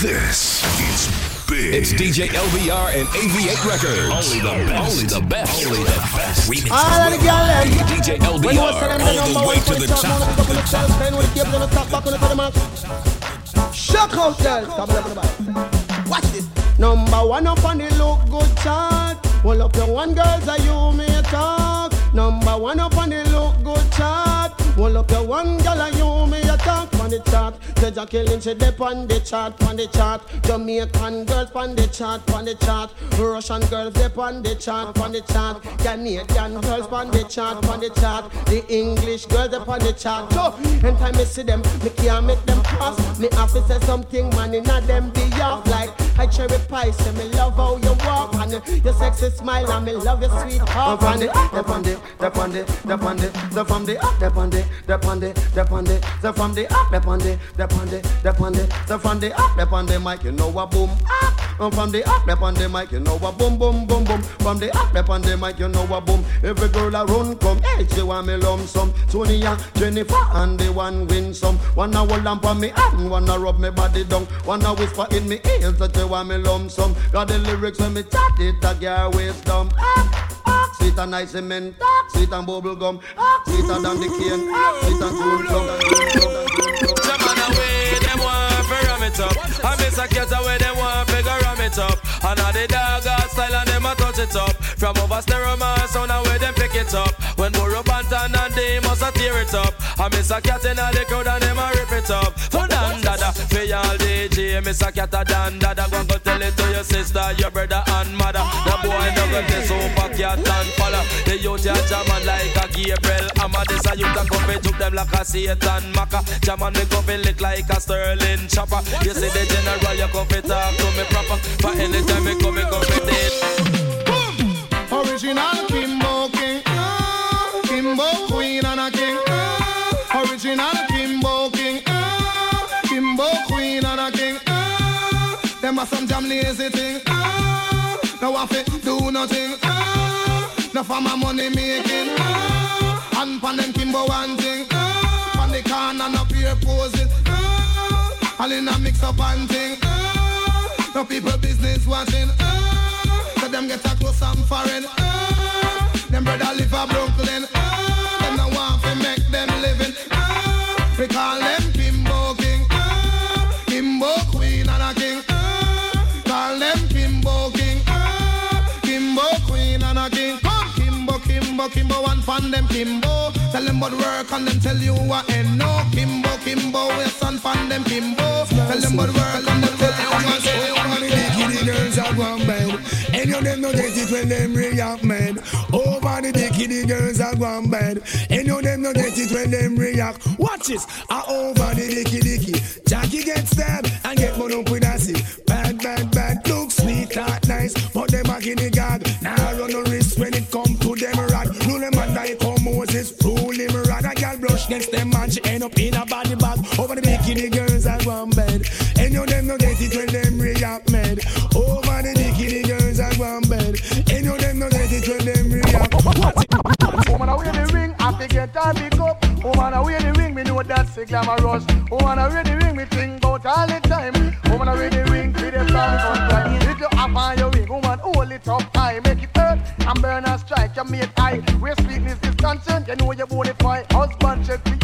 This is big. It's DJ LBR and AV8 Records. Only the best. Only the best. Only the best. Remix. Ah, All of the girl them. DJ When you was telling LBR. All the way to the the top, top. man, pick up on the shelf, then with the cable on the top, back on the pedal, man. Shock out, girl. Come on, everybody. Watch this. Number one up on the look good chart. Hold up your one girls, are you may talk. Number one up on the look good chart. Hold up your one girl, are you may talk on the chart. Judge killing she dip on the chart, on the chart. Jamaican girls on the chart, on the chart. Russian girls dip on the chart, on the chart. Canadian girls on the chart, on the chart. The English girls up on the chart. So, anytime I see them, me can't make them pass. Me have to say something, man, in a them be off like I cherry pie. Say me love how you walk and your sexy smile and me love your sweet heart. On the, up on the, up on the, up on the, the from the up, up on the, up on the, up on from the up, up on the, up on the, up on the from the up, up on the mic, you know a boom. up. And from the up, up on the mic, you know a boom, boom, boom, boom. From the up, up on the mic, you know a boom. Every girl around come, hey, she want me lump some. Sonia, Jennifer, and the one win some. Wanna hold on for me hand, wanna rub me body down, wanna whisper in me ears that you want me lump some. Got the lyrics when me chat it, a girl down. Ah, ah, Sweet and nice cement, sweet and bubble gum, sweeter than the cane, sweet and cool plug. Some man away, them want to ram it up. I miss a cat away, them want to ram it up. And all the dog got style and them a touch it up. From over stereo man sound away, them pick it up. When Buju Banton and they must a tear it up. I miss a cat in all the crowd and them a rip it up. For dan dada, for y'all DJ, miss a cat a dan dada. Go go tell it to your sister, your brother and mother. The boy no go this super cat and follow. The youth ya jamming like a Gabriel. I'm a this a youth a come took them like a Satan Maka. Jamming me come lick like a Sterling chopper. You see the general, you come talk to me proper. For anytime me come, me come dead. Original Kimbo King. Kimbo Them are some jam lazy thing. ah, No have to do nothing. ah, No for my money making. ah, And pan them Kimbo one thing. ah, Pan the corner no peer poses. ah, All in a mix up and thing. ah, No people business watching. ah, So them get a close and foreign. ah, Them brother live a Brooklyn. ah, Them no want to make them living. ah, We call them One fan them Kimbo. Tell them about work and them tell you what and no Kimbo, Kimbo, we son fan them Kimbo. Tell them about work and them tell you what and the girls are one bed. Any of them no get it when them react mad. Over the dicky the girls are one bed. Any of them no get it when them react. Watch this. Ah over the dicky dicky. Jackie get stabbed and get one up with acid. Bad bad bad. Look sweet that nice, but them a guinea gag. Now run no risk when it come to them rad. Moses. Rule him. A girl brush next them man she end up in a body bag. Over the bikini girls are one bed. Any of them no get it when them react mad. Over the bikini girls are one bed. Any of them no get it when them react. Woman away the ring, I fi get her big up. Woman away the ring, me know that's a glamorous. Woman away the ring, me think about all the time. Woman away the ring, with the flags on time. If you have on your ring, woman hold it up high, and burn and strike. You make high. Where sweetness is concerned, you know you bonafide. Husband check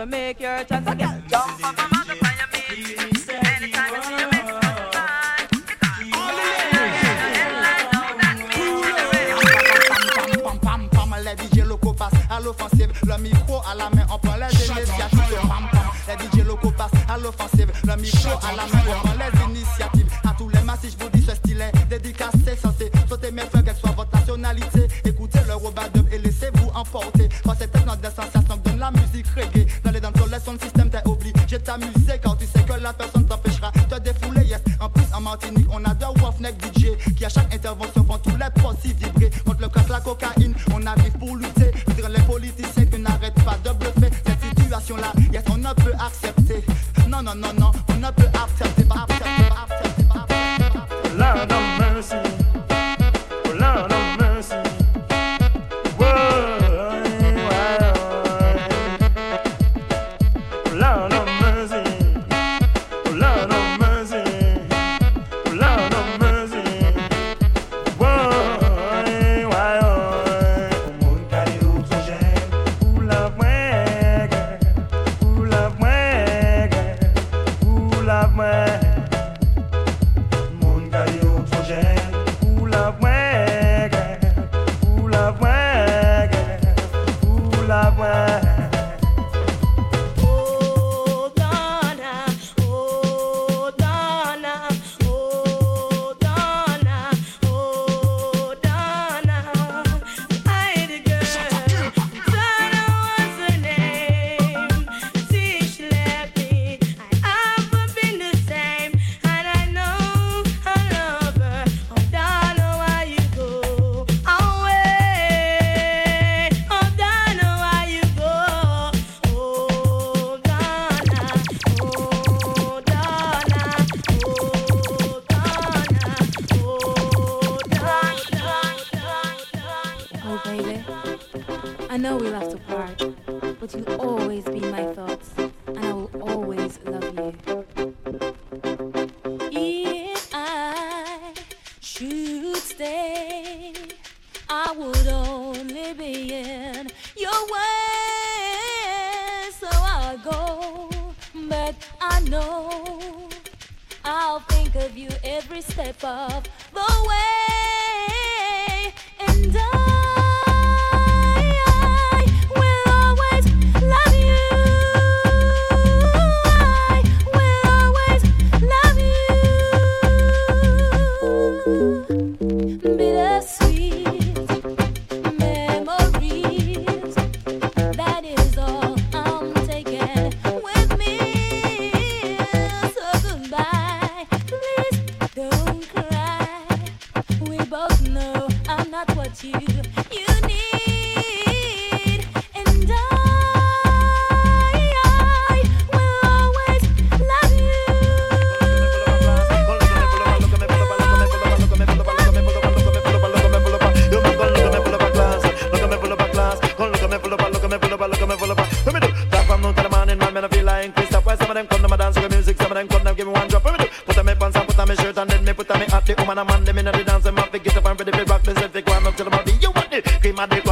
to make your chance. Get jump up and l'offensive. Le micro à la main, on prend les initiatives. Les DJ locaux passent à l'offensive. Le micro à la main, on prend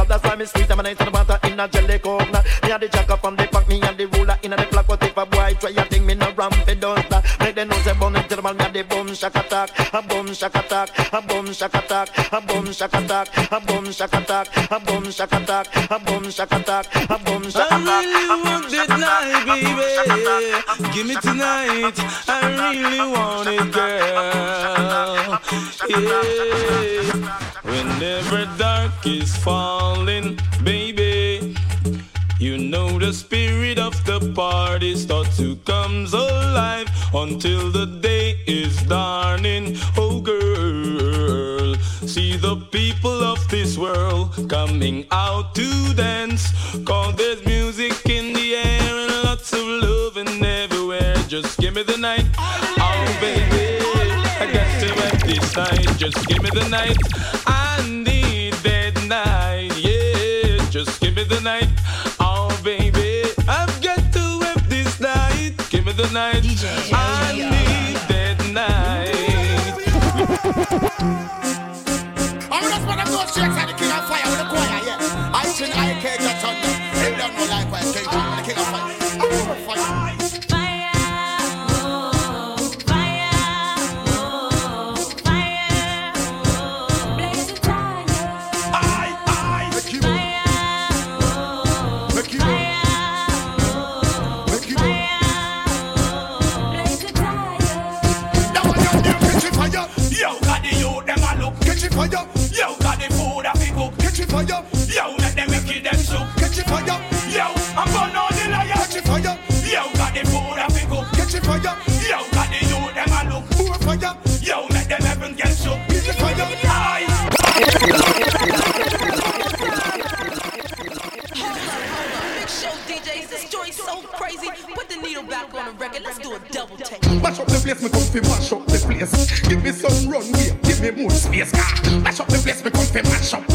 That's why me sweet, I'm an to the matter in a jelly coconut. Me a the jacker from the pack, me a the ruler in the flock. What if a boy try a thing, me no ramp it stop. Make them know say bun it to the man, me a the boom shack attack, a boom shack attack, a boom shack attack, a boom shack attack, a boom shack attack, a boom shack attack, a boom shack attack, a boom shack attack. I really want it tonight, baby. Give me tonight. I really want it, girl. Yeah. Whenever dark is falling, baby, you know the spirit of the party starts to comes alive until the day is dawning. Oh, girl, see the people of this world coming out to dance. Cause there's music in the air and lots of love and everywhere. Just give me the night, oh baby. I got to have this night. Just give me the night. I need that night. Yeah, just give me the night. The night. I need that night. fire. Yo, let them wicked them show. Catch it fire. Yo, I'm burn all the liar. Catch it fire. Yo, got the food I pick up. Catch it fire. Yo, got the youth them I look. More fire. Yo, let them heaven get show. Catch it fire. Aye. So crazy, put the needle back on the record. Let's do a double take. Mash up the place, me come mash up the place. Give me some runway, give me more space. Mash up the place, me come mash up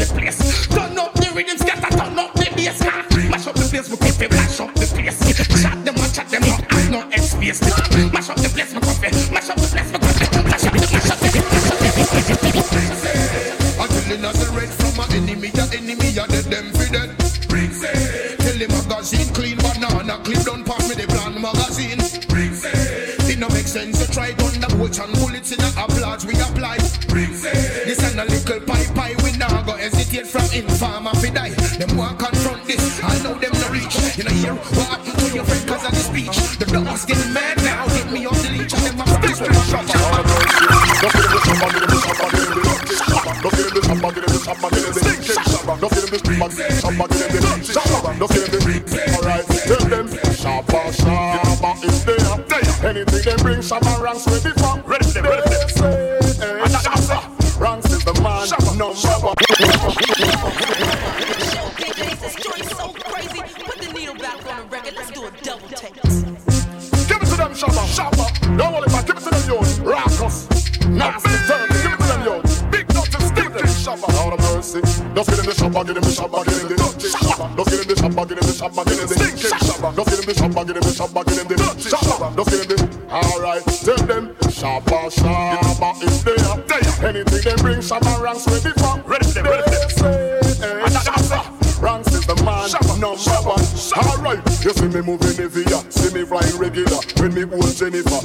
Get in the Shabba, get in the Shabba, get in the dirty Shabba. Just get in the. Alright, tell them Shabba, Shabba is there. Anything they bring, Shabba ranks ready for. Ready for them, ready for them. Shabba. Ranks is the man number one. Alright, you see me moving the via, see me flying regular. When me hold Jennifer.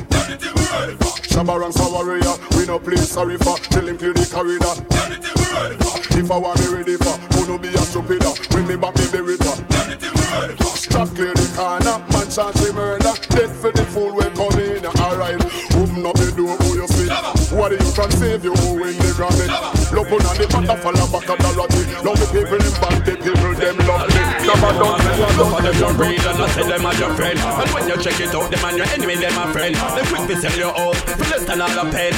Shabba ranks a warrior, we no play sorry for. Tell him clear the corridor. If I want me ready chance the murder. Dead for the fool we come in. Alright, open up the door, who you see? What you can save you who in the rabbit? Look on the butterfly back of the rocket. Love the people in back, me, of them don't read and I say them as your friend And when you check it out, them and your enemy, them a friend. They quick to sell you out, for less than all a pen.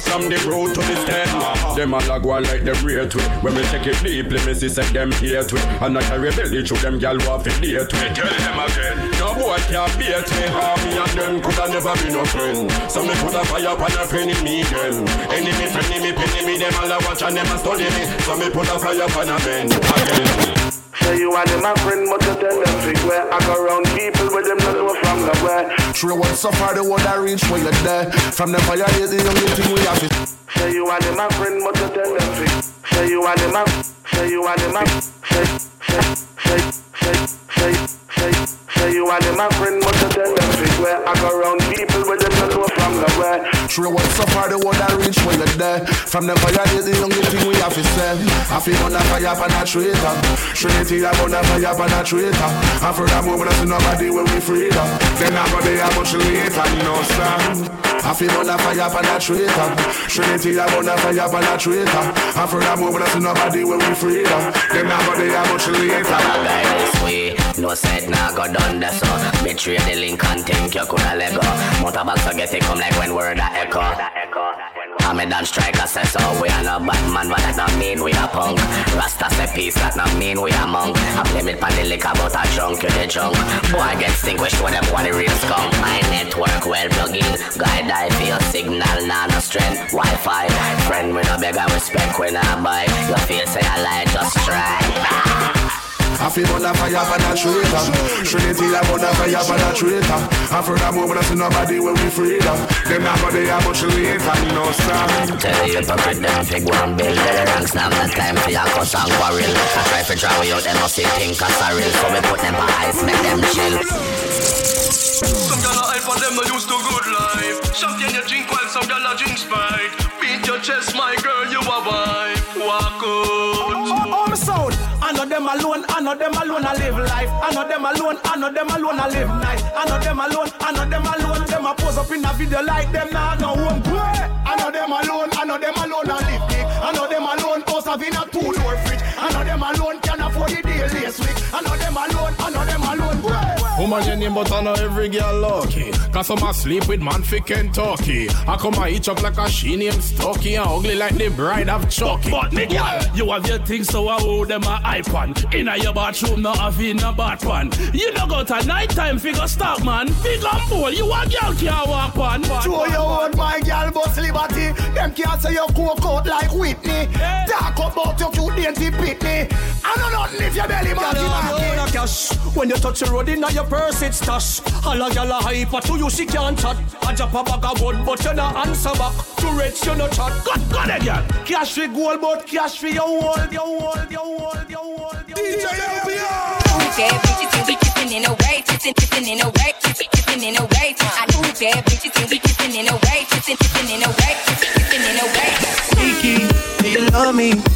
From the road to the stand Them all a go on like them rate with When we check it deeply, me see say them hate with And I carry belly through them gal who have to date with Tell them again, no boy can't beat me How me and them coulda never be no friend. So me put a fire upon a friend in me again Enemy, friend, me, penny me, them all a watch and them a study me. So me put a fire upon a man again Say you and them a friend, but you tell them fig where I go around people where them not know from nowhere. True one so far the one I reach where you're there. From the fire is the only thing we have to Say you and them a friend, but you tell them fig. Say you and them a, say you and them a, say, say, say, say, say, say, say you and them a friend, but you tell them fig where I go around people where them not know from nowhere. True one so far the one I reach where you're there. From the fire is the only thing we have to say. I feel on a fire for a traitor. Trinity I'm on a fire for a traitor. And for that moment I see nobody when we freedom. Then I go there much later, no sir. I feel on a fire for a traitor. Trinity I'm on a fire for a traitor. And for that moment I see nobody when we freedom. Then I go there much later. Guy way. No said nah go done the so. Betray the link and think you coulda let go. Motorbag so get it come like when word a echo. I'm a dance striker say so we are no Batman but that not mean we are punk. Rasta say peace that not mean we are monk. I blame it pan the liquor but I drunk you the junk. Boy get distinguished when them want the real skunk. My network well plug in. Guide I feel signal nah no strength. Wi-Fi friend we no beg I respect when I buy. You feel say I lie just try. I feel on a fire for a traitor. Trinity I on a fire for a traitor. And for that moment I see nobody when we freedom. Uh. Them not go there much later, no sir. Tell you hypocrite them fig one bill Let the ranks now no time for your cuss and quarrel I try to draw you out them must see think as a real So we put them for ice make them chill Some gyal a hype and them no used to good life. Champagne you drink while some gyal a drink Sprite. Beat your chest, my girl, you a wife. Walk out. Them alone, I know them alone, I live life. I know them alone, I know them alone, I live nice. I know them alone, I know them alone, them a pose up in a video like them now no home. I know them alone, I know them alone, I live big. I know them alone, house have in a two door fridge. I know them alone can afford the daily week. I know them alone, I know them alone. Woman, your name, but I know every girl lucky. Cause some a sleep with man fi Kentucky. I come a eat up like a she named Stucky and ugly like the bride of Chucky. But me girl, you have your things so I hold them a hype on. Inna your bathroom, no have in a bath pan. You no go to night time figure stock man. Figure bowl, you a girl can't walk on. Show your own my girl boss liberty. Them can't say you cook out like Whitney. Talk about your cute dainty pitney. I know nothing if your belly Girl, marky you marky. own a cash. When you touch the road inna your purse, it's stash. All a gyal a hyper to you, she can't chat. I drop a bag of wood, but you no answer back. To rich, you no chat. Got got it, girl. Cash for gold, but cash for your wall, your wall, your wall, your wall. DJ Bad bitches and we kissing in a way, kissing, kissing in a way, kissing, kissing in a way. I do bad bitches and we kissing in a way, kissing, kissing in a way, kissing, kissing in a way. Kiki, do you love me?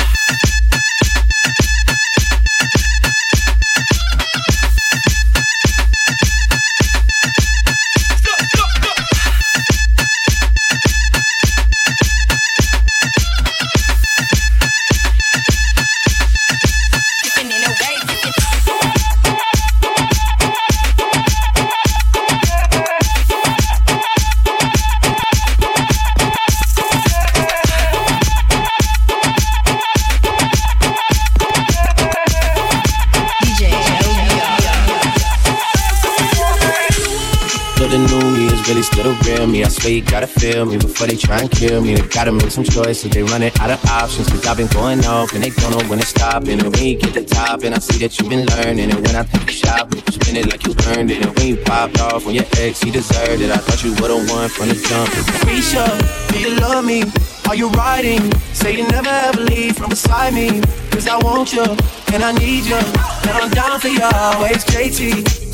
the real me. I swear you gotta feel me before they try and kill me. They gotta make some choices. They running out of options. Cause I've been going off and they don't know when to stop. And when you get the top, and I see that you've been learning. And when I think you shop, you spend it like you earned it. And when you popped off on your ex, he deserved it. I thought you would've won from the jump. Risha, do you love me? Are you riding? Say you never ever leave from beside me. Cause I want you, and I need you. And I'm down for you always, JT.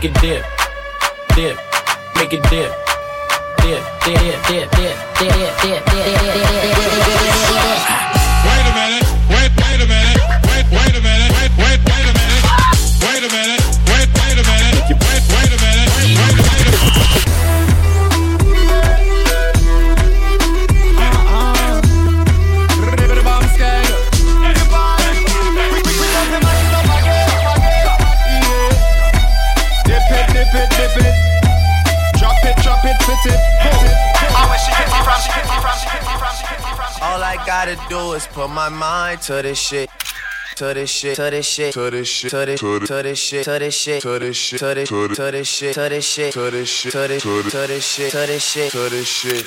make it dip, dip, make it dip, dip, dip, dip, dip, dip, dip, dip, dip, dip, dip, dip. To this shit. To this shit, to this shit, to this shit, to this shit, to this shit, to this shit, to this shit, to this to this shit, to this shit, to this shit, to this to this shit, to this shit, to this shit.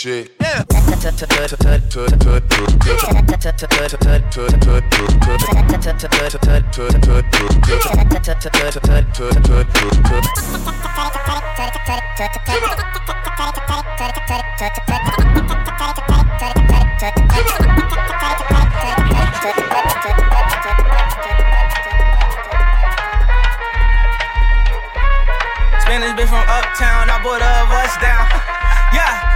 shit. Yeah. Spanish bitch from uptown, I bought a bus down. Yeah.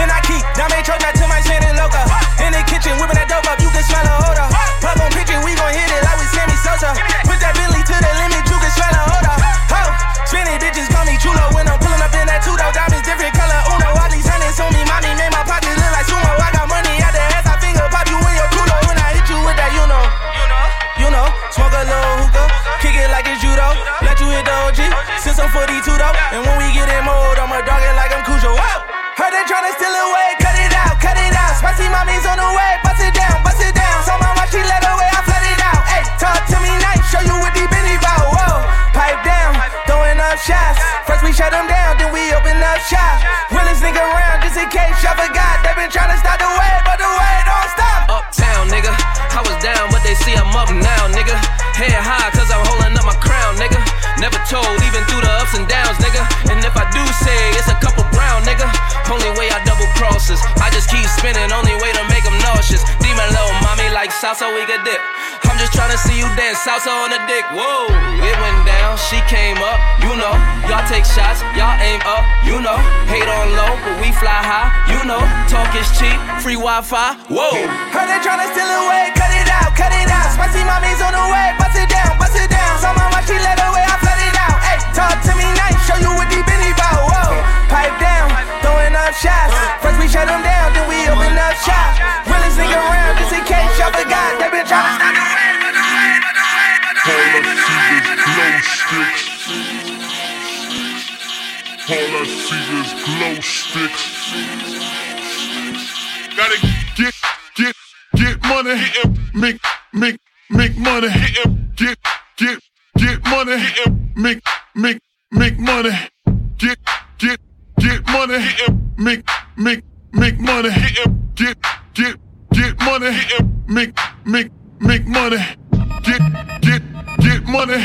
Then I keep diamond choke not to my Shannon loca. In the kitchen, whipping that dope up, you can smell a odor. Pop on picture, we gon' hit it up now, nigga. Head high, cause I'm holding up my crown, nigga. Never told, even through the ups and downs, nigga. And if I do say it's a couple brown, nigga. Only way I double crosses. I just keep spinning, only way to make them nauseous. Demon little mommy like salsa, we could dip. I'm just trying to see you dance salsa on the dick. Whoa, it went down, she came up, you know. Y'all take shots, y'all aim up, you know. Hate on low, but we fly high, you know. Talk is cheap, free Wi Fi, whoa. Heard they tryna steal away, out. Mommy's on the way, bust it down, bust it down. So my watch, she let away, I flood it out. Hey, talk to me nice, show you what deep in bout. Whoa, pipe down, throwing up shots. First we shut them down, then we open up shop. Realest nigga around, just in case y'all forgot. They been tryna stop the way, but the way, but the way, but the way, but the way, but the way. All I see is glow sticks. Gotta get, get, get money, make, make, make money, get, get, get money, make, make, make money, get, get, get money, make, make, make money, get, get, get money, make, make, make money, get, get, get money,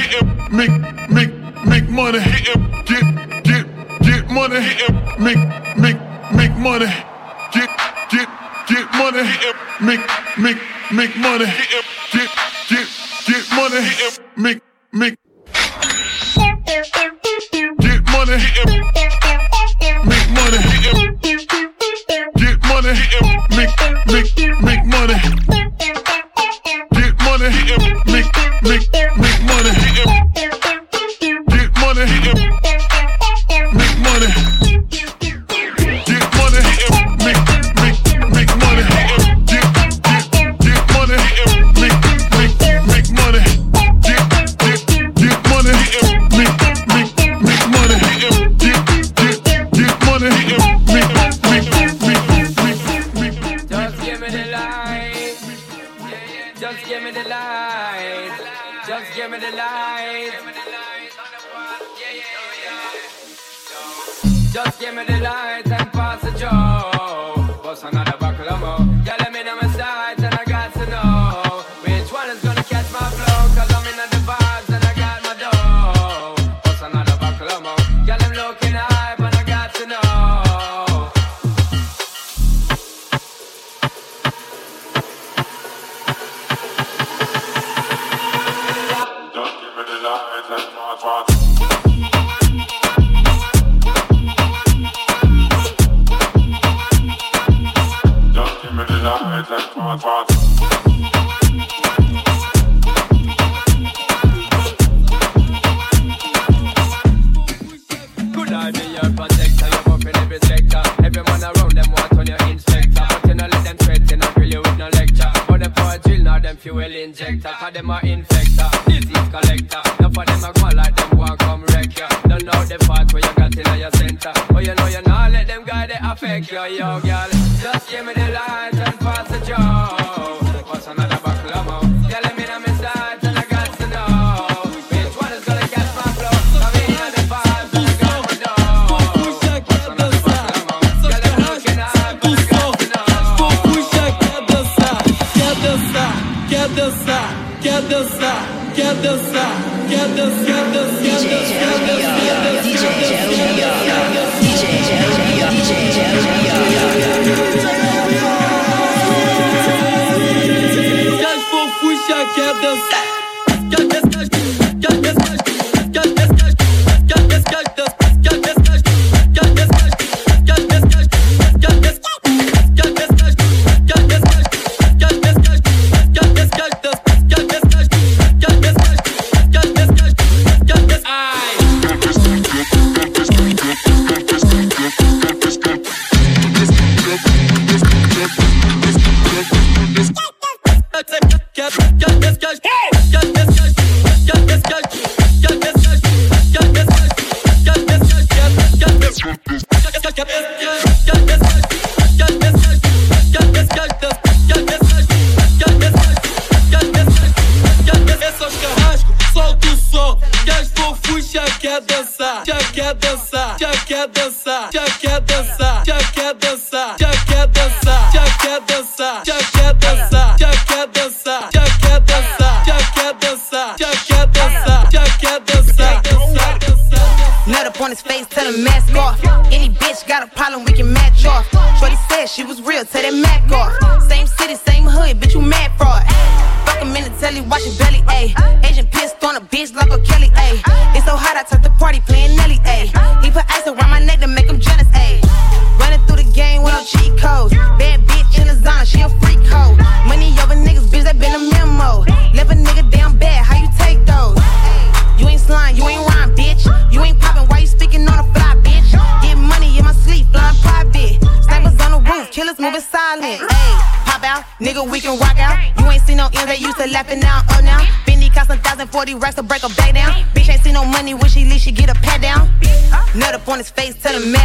make, make, make money, get, get, get money, make, make, make money, get, get, get money, make, make, make money, get, get, get money, make, make, get money, make money, get money, make, make, make money, get money, make, make, make money, Cash, cash, cash, cash, cash. racks to break her back down. Bitch ain't see no money when she leave, she get a pat down. Nut up on his face, tell him man.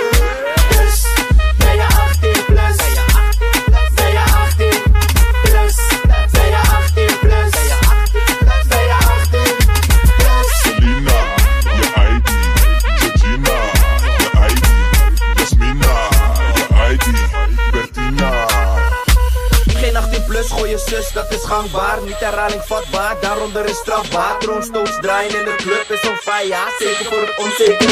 niet herhaling vatbaar, daaronder is strafbaar. Troonstoots draaien in de club is zo'n fire, zeker voor het onzeker.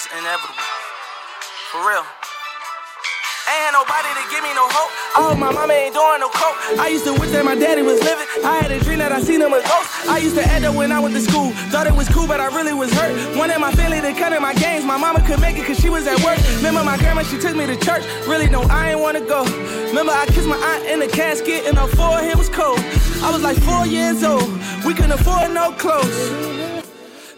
It's inevitable. For real. Ain't had nobody to give me no hope. Oh, my mama ain't doing no coke. I used to wish that my daddy was living. I had a dream that I seen him a ghost. I used to act up when I went to school. Thought it was cool, but I really was hurt. Wanted my family to cut in my games. My mama could make it cause she was at work. Remember my grandma, she took me to church. Really, no, I ain't wanna go. Remember I kissed my aunt in the casket and her forehead was cold. I was like four years old. We couldn't afford no clothes.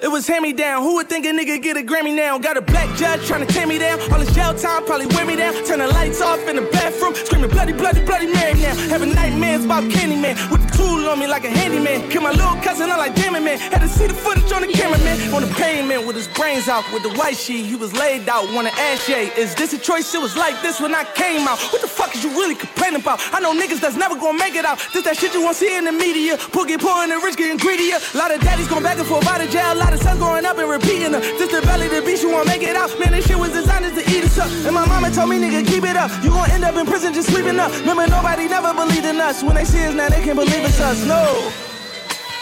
It was hand me down. Who would think a nigga get a Grammy now? Got a black judge trying to tear me down. All this jail time probably wear me down. Turn the lights off in the bathroom. Screaming bloody, bloody, bloody Mary now. Having nightmares about Candyman. With the tool on me like a handyman. Kill my little cousin, I'm like, damn it, man. Had to see the footage on the cameraman. On the pavement with his brains out. With the white sheet, he was laid out. Wanna ask Ye, is this a choice? It was like this when I came out. What the fuck is you really complaining about? I know niggas that's never gonna make it out. This that shit you won't see in the media. Pookie pouring the rich getting greedier. A lot of daddies going back and forth out of jail. A lot of sons growing up and repeating her. This the belly the beast, you won't make it out. Man, this shit was designed to eat us up. And my mama told me, nigga, keep it up. You gon' end up in prison just sleeping up. Remember, nobody never believed in us. When they see us now, they can't believe it's us. No.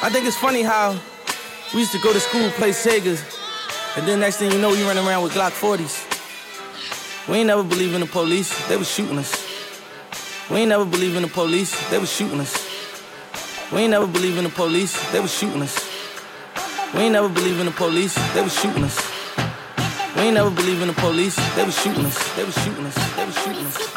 I think it's funny how we used to go to school, play Segas, and then next thing you know, you running around with Glock 40s. We ain't never believe in the police, they was shooting us. We ain't never believe in the police, they was shooting us. We ain't never believe in the police, they was shooting us. We ain't never believe in the police, they was shooting us. We ain't never believe in the police, they was shooting us. They was shooting us. They was shooting us.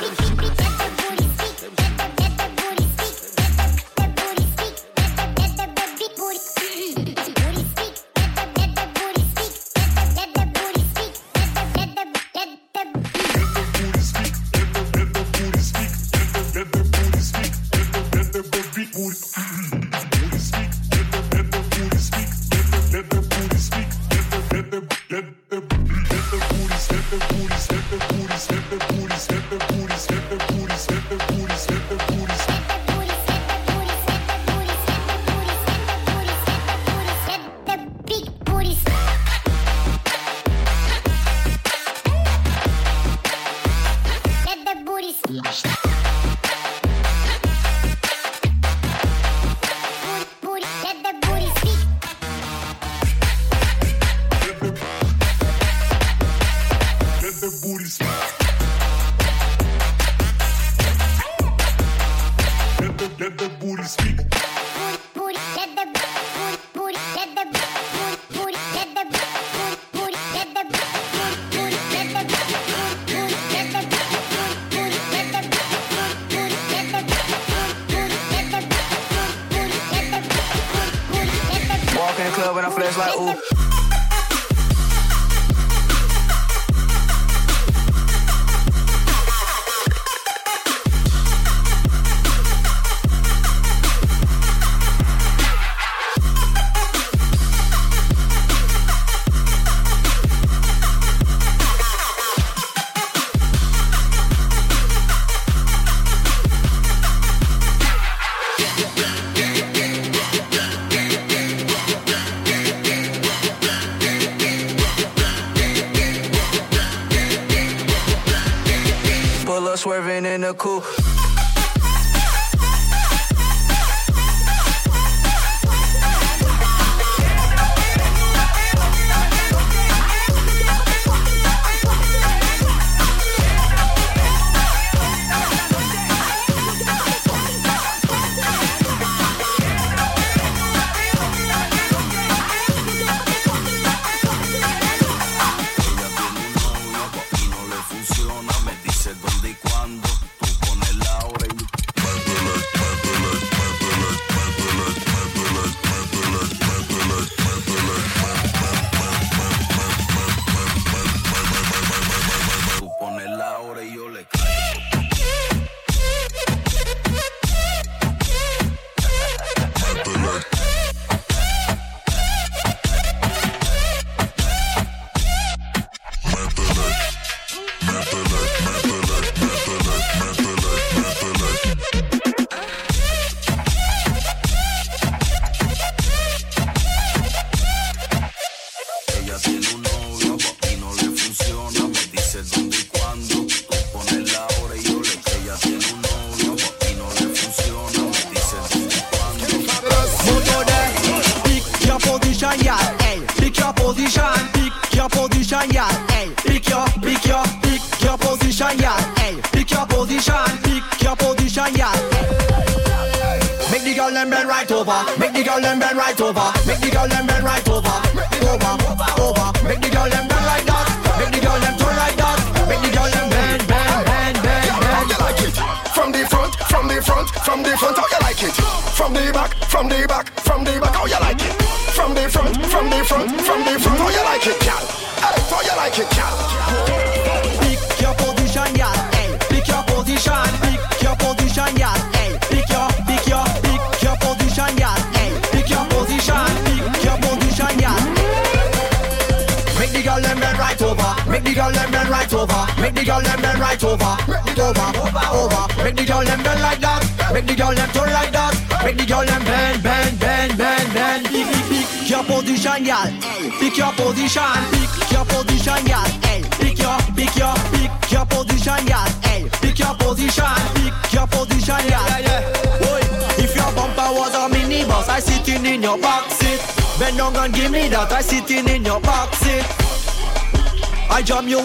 Up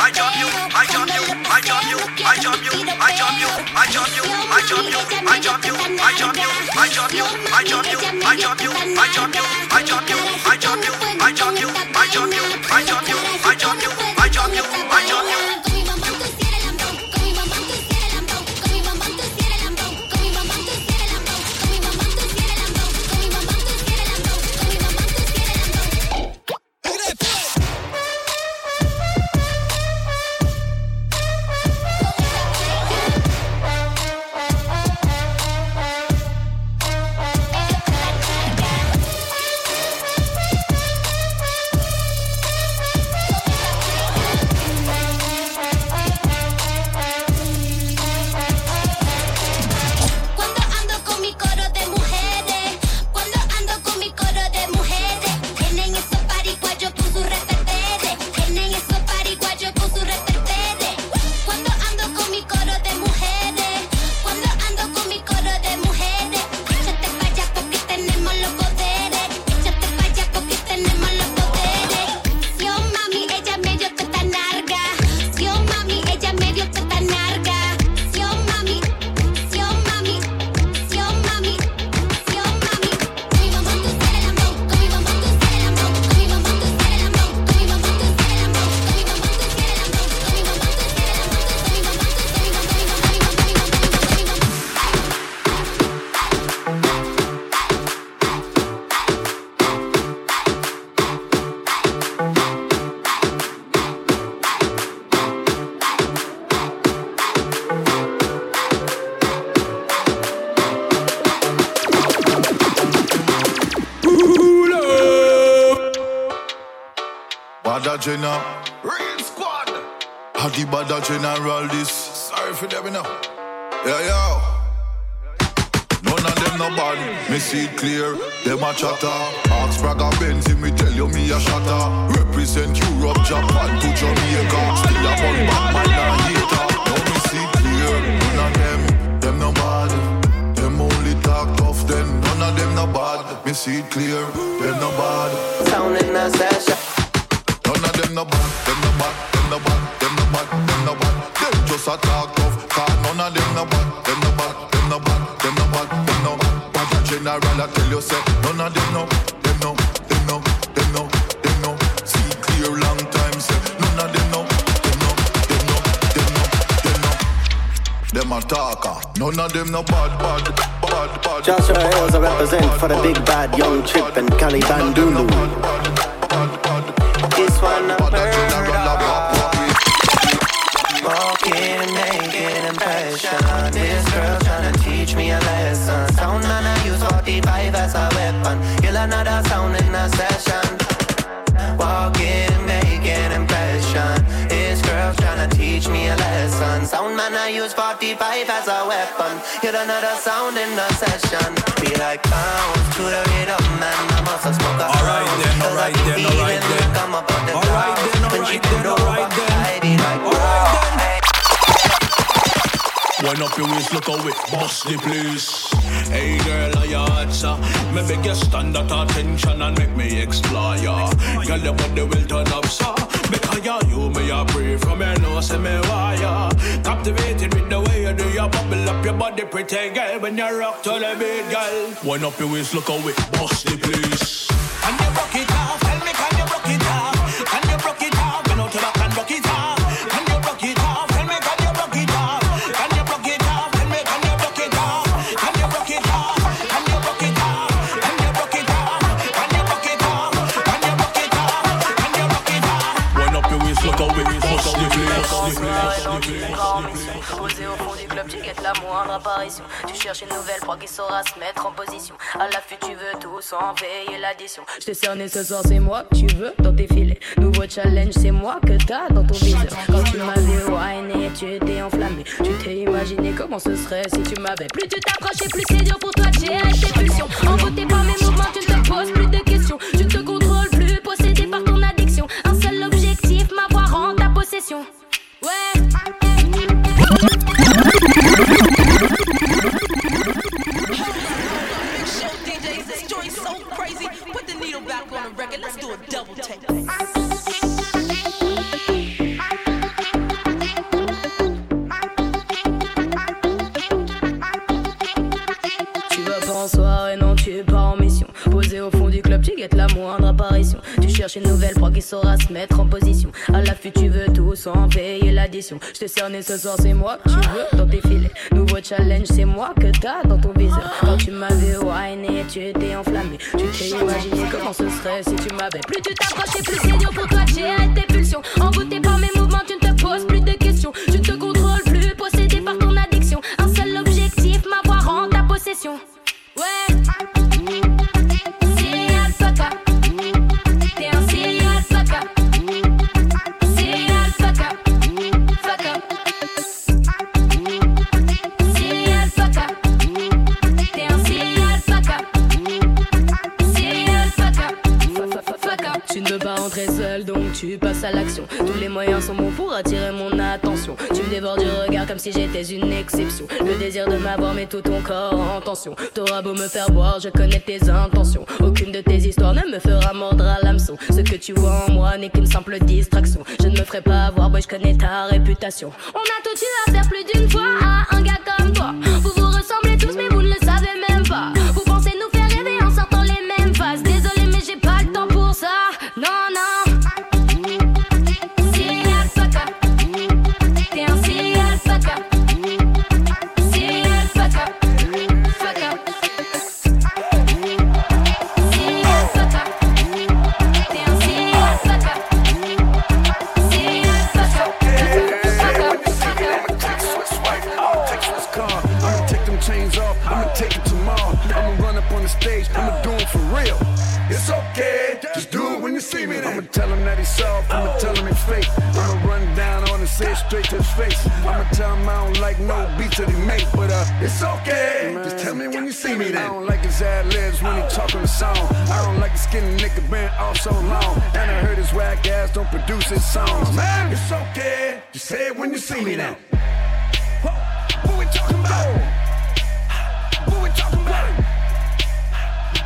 I jump you, I jump you, I jump you, I jump you, I jump you, I jump you, I jump you, I jump you, I jump you, I jump you, I jump you, I jump you, I jump you, I jump you, I jump you, I jump you, I jump you, I jump you, I jump you. Huggy Badda General this. Sorry for them, you know. Yeah, yeah. None of them no bad, me see it clear. Them a chatter. Ask Braga Benz, me tell you me a shatter. Represent Europe, Japan to Jamaica. Still a bun back man and hater. Now me see it clear. None of them, them no bad. Them only talk tough, then none of them no bad. Me see it clear. Them no bad. Sound in the session. None of them no bad, them no bad, them no bad, them no bad, them no bad. Them just a talk tough, cause none of them no bad, them no bad, them no bad, them no bad, them no bad. But a general I tell you say, none of them no, them no, them no, them no, them no. See clear long time say, none of them no, them no, them no, them no, them no. Them a talker, none of them no bad, bad, bad, bad. Joshua Hills I represent for the big bad young chip and Cali Bandulu. This one uh, Walking, making impression. This girl tryna teach me a lesson. Sound man, I use 45 as a weapon. Kill another sound in a session. Walking, making impression. This girl tryna teach me a lesson. Sound man, I use 45 as a weapon. Kill another sound in a session. Be like pounds to the rhythm, man. I must have smoke a Alright then, alright then, alright then. Come up on the alright then, alright then, alright then. I be like, alright then. Wind up your waist, look how it bust the place. Hey girl, are you hot, sir? Me beg you stand at attention and make me explore ya. Girl, your body will turn up, sir. Because you, you me a pray from your nose and me wire. Captivated with the way you do your bubble up your body, pretty girl. When you rock to the beat, girl. Wind up your waist, look how it bust the place. Can you rock it cherches une nouvelle proie qui saura se mettre en position. À l'affût, tu veux tout sans payer l'addition. Je t'ai cerné ce soir, c'est moi que tu veux dans tes filets. Nouveau challenge, c'est moi que t'as dans ton viseur. Quand tu m'avais whiné, tu t'es enflammé. Tu t'es imaginé comment ce serait si tu m'avais. Plus tu t'approchais, plus c'est dur pour toi de gérer tes pulsions. Envoûté par mes mouvements, tu ne te poses plus de questions. Tu te Let's do a double take. Tu vas pas en soirée, non, tu pars en mission. Posé au fond du club, tu guettes la moindre nouvelle proie qui saura se mettre en position. À l'affût, tu veux tout sans payer l'addition. Je t'ai cerné ce soir, c'est moi que tu veux dans tes filets. Nouveau challenge, c'est moi que t'as dans ton viseur. Quand tu m'avais whiné, tu t'es enflammé. Tu t'es imaginé comment ce serait si tu m'avais. Plus tu t'approchais, plus c'est dur pour toi de gérer tes pulsions. Envoûté par mes tout ton corps en tension. T'auras beau me faire boire, je connais tes intentions. Aucune de tes histoires ne me fera mordre à l'hameçon. Ce que tu vois en moi n'est qu'une simple distraction. Je ne me ferai pas avoir, boy, je connais ta réputation. On a tout eu à faire plus d'une fois à un gars comme toi. Vous vous ressemblez tous, mais vous it's okay. Just tell me when you see me then. I don't like his ad libs when he talking the song. I don't like the skinny nigga been off so long. And I heard his whack ass don't produce his songs. Man, it's okay, just say it when you see me then. What we talking about? What we talking about?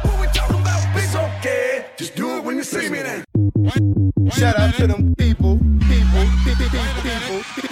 What we talking about? It's okay. Just do it when you see me then. Shout out to them people, people, people, people, people, people,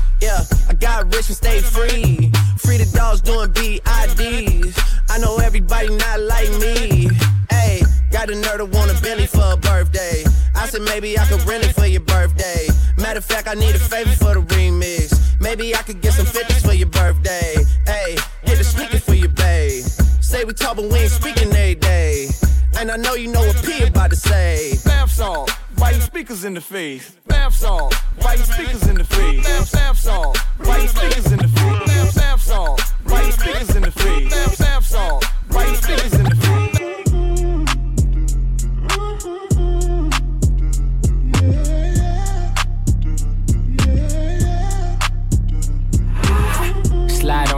yeah, I got rich and stayed free. Free the dogs doing BIDs. I know everybody not like me. Hey, got a nerd to want a for a birthday. I said maybe I could rent it for your birthday. Matter of fact, I need a favor for the remix. Maybe I could get some 50s for your birthday. Hey, get a sneaker for your babe. Say we talk, but we ain't speaking every day. And I know you know what P about to say. Bath salt, why you speakers in the face? Bath salt, why you speakers in the face? Bath salt, why you speakers in the face? Bath salt, why you speakers in the face? Bath salt, White stickers in the field.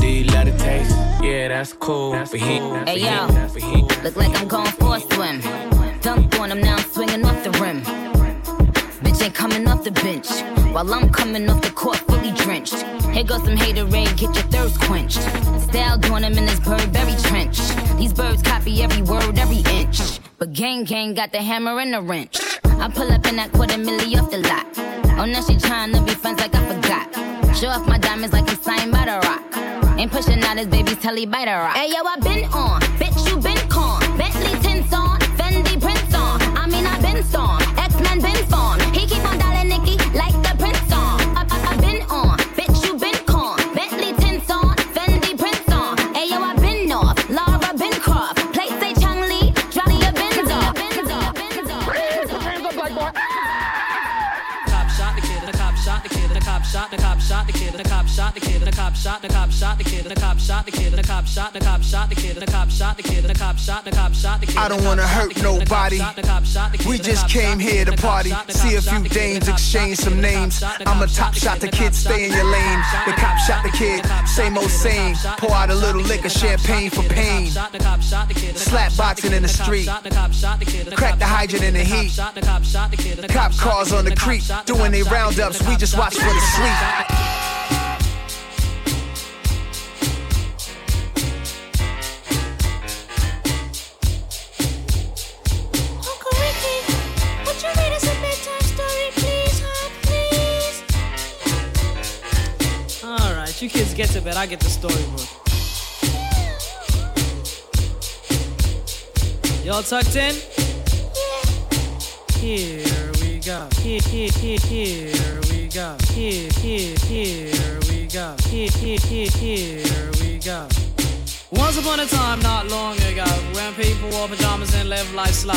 Do you love the taste? Yeah, that's cool. But he, Hey yo, look like I'm going for a swim. Dunked on him, now I'm swinging off the rim. Bitch ain't coming off the bench. While I'm coming off the court fully drenched. Here goes some haterade, get your thirst quenched. Style doing him in this Burberry trench. These birds copy every word, every inch. But gang gang got the hammer and the wrench. I pull up in that quarter milli off the lot. Oh, now she tryna be friends like I forgot. Show off my diamonds like I'm signed by the rock. Ain't pushing out his baby's telly by the rock. Hey yo, I been on, bitch you been con. Bentley tints on, Fendi prints on. I mean I been storm, shot, the cop shot the kid, the cop shot the kid, the cop shot, the cop shot the kid, the cop shot the kid, the cop shot, the cop shot the kid. I don't wanna hurt nobody. We just came here to party, see a few dames, exchange some names. I'm a top shot, the kid, stay in your lane. The cop shot the kid, same old same. Pour out a little liquor, champagne for pain. Slap boxing in the street, crack the hydrant in the heat. Cop cars on the creek, doing their roundups. We just watch for the sleep. You kids get to bed, I get the storybook. Y'all tucked in? Here we go. Here, here, here, here we go. Here, here, here we go. Here, here, here, here we go. Once upon a time, not long ago, when people wore pajamas and lived life slow,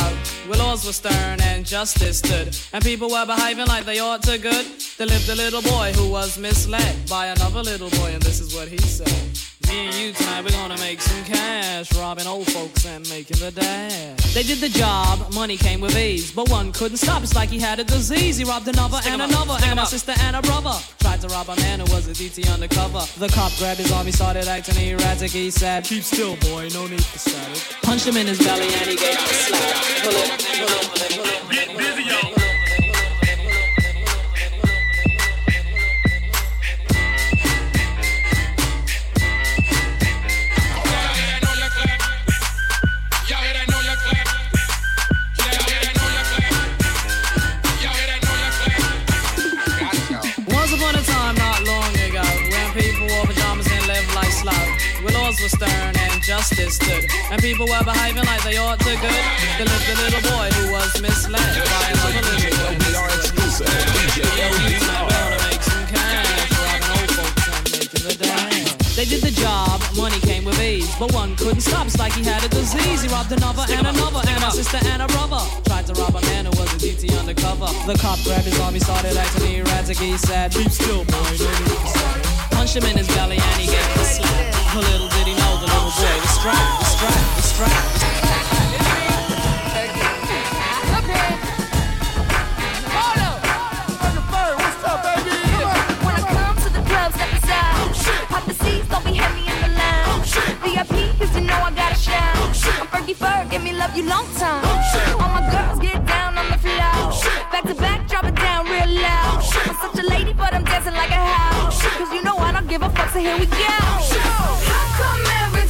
where laws were stern and justice stood, and people were behaving like they ought to good, there lived a little boy who was misled by another little boy, and this is what he said. Me and you tonight, we're gonna make some cash, robbing old folks and making the dash. They did the job, money came with ease, but one couldn't stop. It's like he had a disease. He robbed another and another, and a sister and a brother. Tried to rob a man who was a DT undercover. The cop grabbed his arm, he started acting erratic. He said, Keep still, boy, no need for static. Punched him in his belly and he gave him a slap. Pull it, pull it, pull it, pull it. Get busy, yo. Justice stood, and people were behaving like they ought to good, there lived a little boy who was misled by another little boy. We are exclusive. make some cash, robbing old folks and making the dash. They did the job, money came with ease, but one couldn't stop. It's like he had a disease. He robbed another and another, and a sister and a brother. Tried to rob a man who was a DT undercover. The cop grabbed his arm, he started acting erratic. He said, Keep still, boy, Punched him in his belly and he gave a slap. But little did he know the little boy was strapped, was strapped, was strapped. When I come to the club, step aside. Oh, Pop the seats, don't be heavy in the line. Oh, VIP, cause you know I gotta shine. Oh, I'm Fergie Ferg, give me love you long time. So here we go. How come every